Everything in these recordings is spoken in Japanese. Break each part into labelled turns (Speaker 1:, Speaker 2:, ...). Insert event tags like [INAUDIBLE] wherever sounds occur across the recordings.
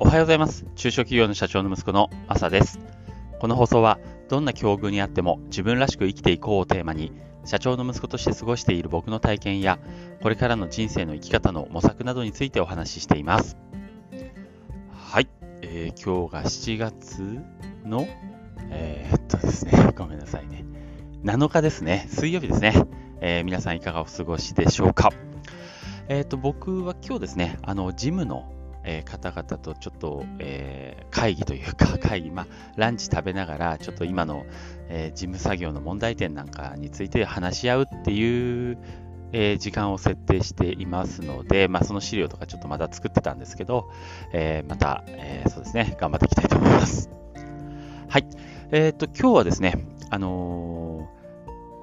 Speaker 1: おはようございます。中小企業の社長の息子の朝です。この放送は、どんな境遇にあっても自分らしく生きていこうをテーマに、社長の息子として過ごしている僕の体験や、これからの人生の生き方の模索などについてお話ししています。はい。えー、今日が7月の、えー、っとですね、[LAUGHS] ごめんなさいね。7日ですね。水曜日ですね。えー、皆さんいかがお過ごしでしょうか。えっ、と、僕は今日ですね、あの、ジムのえー、方々とちょっと、えー、会議というか、[LAUGHS] 会議、まあ、ランチ食べながら、ちょっと今の、えー、事務作業の問題点なんかについて話し合うっていう、え時間を設定していますので、まあ、その資料とかちょっとまだ作ってたんですけど、えまた、えそうですね、頑張っていきたいと思います。はい。えっ、と、今日はですね、あの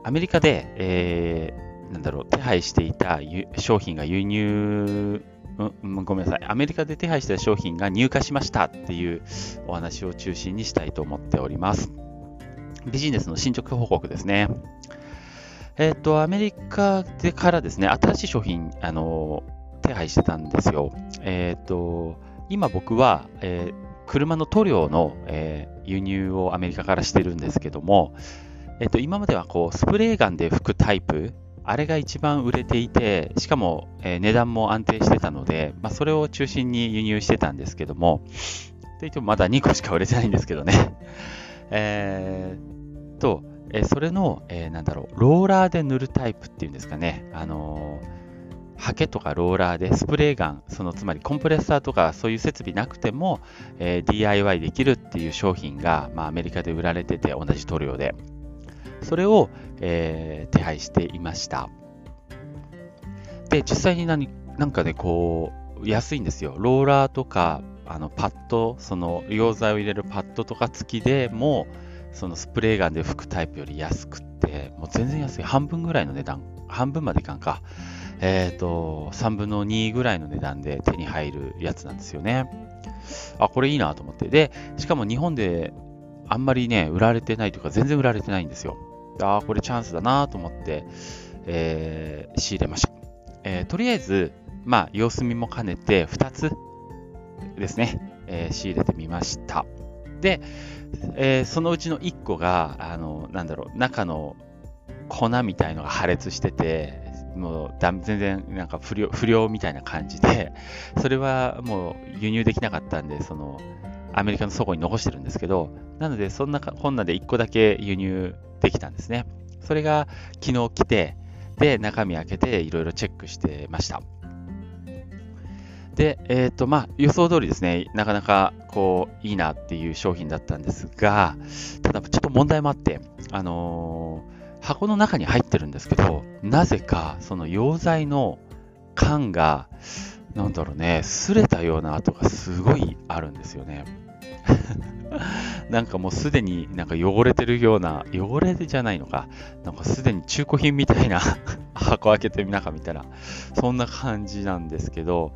Speaker 1: アメリカで、えなんだろう、手配していた商品が輸入、ごめんなさい。アメリカで手配した商品が入荷しましたっていうお話を中心にしたいと思っております。ビジネスの進捗報告ですね。えっ、ー、と、アメリカでからですね、新しい商品、あの、手配してたんですよ。えっ、ー、と、今僕は、えー、車の塗料の、え輸入をアメリカからしてるんですけども、えっ、と、今まではこう、スプレーガンで拭くタイプあれが一番売れていて、しかも、えー、値段も安定してたので、まあ、それを中心に輸入してたんですけども、といってもまだ2個しか売れてないんですけどね。[LAUGHS] えー、と、えー、それの、え、なんだろう、ローラーで塗るタイプっていうんですかね。あのー、ハケとかローラーでスプレーガン、そのつまりコンプレッサーとかそういう設備なくても、えー、DIY できるっていう商品が、まあ、アメリカで売られてて同じ塗料で。それを、えー、手配していました。で、実際に何なんかね、こう、安いんですよ。ローラーとか、あのパッド、その溶剤を入れるパッドとか付きでも、そのスプレーガンで拭くタイプより安くって、もう全然安い。半分ぐらいの値段。半分までいかんか。えっ、ー、と、3分の2ぐらいの値段で手に入るやつなんですよね。あ、これいいなと思って。で、しかも日本であんまりね、売られてないというか、全然売られてないんですよ。ああ、これチャンスだなと思って、えー、仕入れました。えー、とりあえず、まあ、様子見も兼ねて2つですね、えー、仕入れてみました。で、えー、そのうちの1個が、あの、なんだろう、中の粉みたいのが破裂してて、もう全然なんか不良不良みたいな感じで、それはもう輸入できなかったんで、そのアメリカの倉庫に残してるんですけど、なのでそんなこんなで1個だけ輸入できたんですね。それが昨日来て、で、中身開けていろいろチェックしてました。で、えっ、ー、と、まあ、予想通りですね、なかなかこう、いいなっていう商品だったんですが、ただちょっと問題もあって、あのー、箱の中に入ってるんですけど、なぜかその溶剤の缶が、なんだろうね、擦れたような跡がすごいあるんですよね。[LAUGHS] なんかもうすでになんか汚れてるような、汚れじゃないのか、なんかすでに中古品みたいな [LAUGHS] 箱開けて中見たら、そんな感じなんですけど、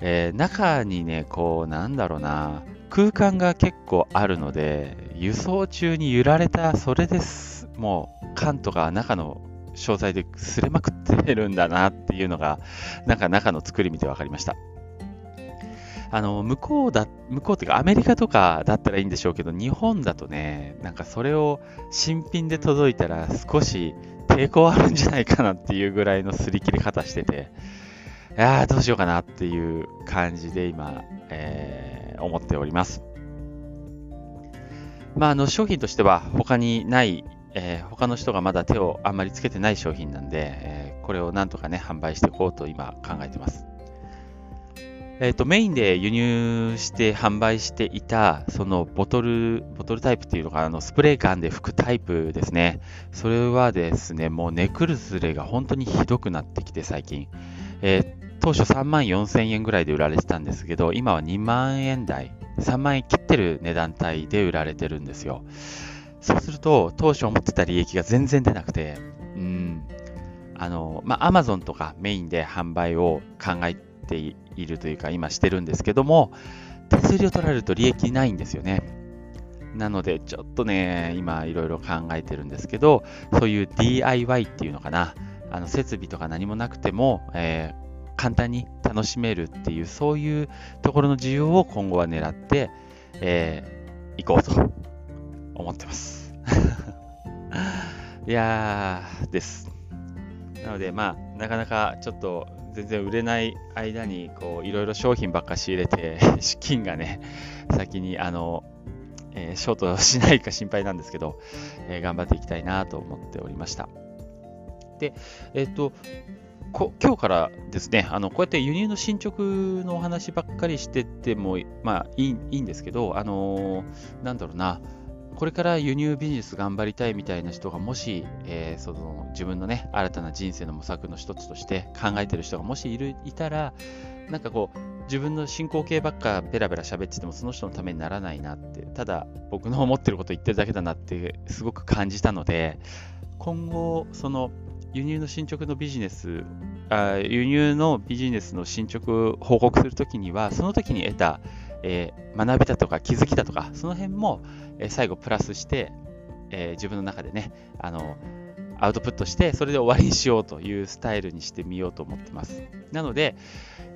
Speaker 1: えー、中にね、こう、なんだろうな、空間が結構あるので、輸送中に揺られた、それです、もう缶とか中の商材ですれまくってるんだなっていうのが、なんか中の作り見て分かりました。あの、向こうだ、向こうっていうかアメリカとかだったらいいんでしょうけど、日本だとね、なんかそれを新品で届いたら少し抵抗あるんじゃないかなっていうぐらいの擦り切り方してて、いやーどうしようかなっていう感じで今、えー、思っております。まあ、あの商品としては他にない、えー、他の人がまだ手をあんまりつけてない商品なんで、えー、これをなんとかね、販売していこうと今考えてます。えっ、ー、と、メインで輸入して販売していた、そのボトル、ボトルタイプっていうのが、あの、スプレーガンで拭くタイプですね。それはですね、もう値崩れが本当にひどくなってきて、最近。えー、当初3万4千円ぐらいで売られてたんですけど、今は2万円台、3万円切ってる値段帯で売られてるんですよ。そうすると、当初思ってた利益が全然出なくて、うん、あの、まあ、アマゾンとかメインで販売を考えているというか、今してるんですけども、手数料取られると利益ないんですよね。なので、ちょっとね、今いろいろ考えてるんですけど、そういう DIY っていうのかな、あの設備とか何もなくても、えー、簡単に楽しめるっていう、そういうところの需要を今後は狙って、えー、行こうと思ってます。[LAUGHS] いやーです。なので、まあ、なかなかちょっと全然売れない間に、こう、いろいろ商品ばっか仕入れて、[LAUGHS] 資金がね、先に、あの、えー、ショートしないか心配なんですけど、えー、頑張っていきたいなと思っておりました。で、えっ、ー、と、今日からですね、あのこうやって輸入の進捗のお話ばっかりしてても、まあいいいいんですけど、あのー、なんだろうな、これから輸入ビジネス頑張りたいみたいな人がもし、えー、その自分のね、新たな人生の模索の一つとして考えてる人がもしいるいたら、なんかこう、自分の進行形ばっかベラベラ喋っててもその人のためにならないなって、ただ僕の思ってること言ってるだけだなってすごく感じたので、今後、その輸入の進捗のビジネスあ、輸入のビジネスの進捗報告するときには、その時に得たえー、学びだとか気づきだとか、その辺も、え、最後プラスして、え、自分の中でね、あの、アウトプットして、それで終わりにしようというスタイルにしてみようと思ってます。なので、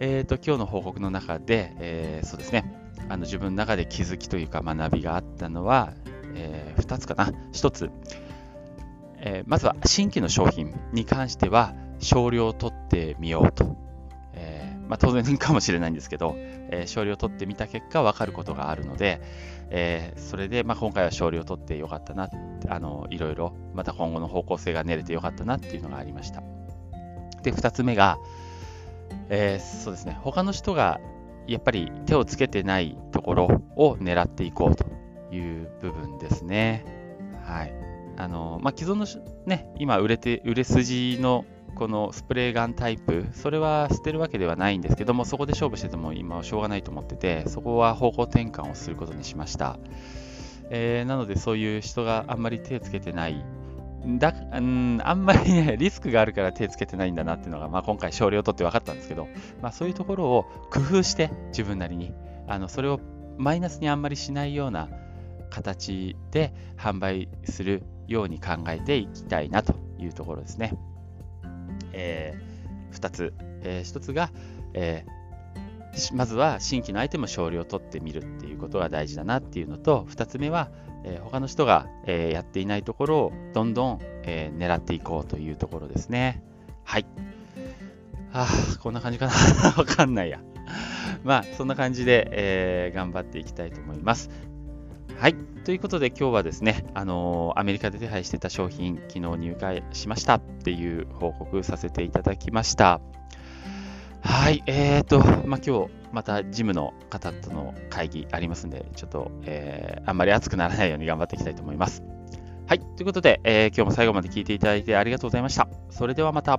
Speaker 1: えっ、と、今日の報告の中で、えそうですね、あの自分の中で気づきというか学びがあったのは、え2つかな。1つ、えまずは新規の商品に関しては少量を取ってみようと。えまあ、当然かもしれないんですけど、えー、勝利を取ってみた結果分かることがあるので、えー、それで、まあ、今回は勝利を取ってよかったなあのいろいろまた今後の方向性が練れてよかったなっていうのがありました。で2つ目が、えー、そうですね。他の人がやっぱり手をつけてないところを狙っていこうという部分ですね。はい。あのまあ、既存のね今売れて売れ筋のこのスプレーガンタイプ、それは捨てるわけではないんですけども、そこで勝負してても今はしょうがないと思ってて、そこは方向転換をすることにしました。えー、なので、そういう人があんまり手つけてない、だうん、あんまりね、[LAUGHS] リスクがあるから手つけてないんだなっていうのが、まあ、今回勝利を取って分かったんですけど、まあ、そういうところを工夫して、自分なりに、あのそれをマイナスにあんまりしないような形で販売するように考えていきたいなというところですね。えー、2つ、えー、1つが、えー、まずは新規のアイテムを少量取ってみるっていうことが大事だなっていうのと2つ目は、えー、他の人が、え、やっていないところをどんどん、えー、狙っていこうというところですね。はい。あこんな感じかな。[LAUGHS] わかんないや。まあそんな感じで、え、頑張っていきたいと思います。はい。ということで今日はですね、あのー、アメリカで手配してた商品、昨日入会しましたっていう報告させていただきました。はい。えーと、まあ、今日またジムの方との会議ありますんで、ちょっと、えー、あんまり熱くならないように頑張っていきたいと思います。はい。ということで、えー、今日も最後まで聞いていただいてありがとうございました。それではまた。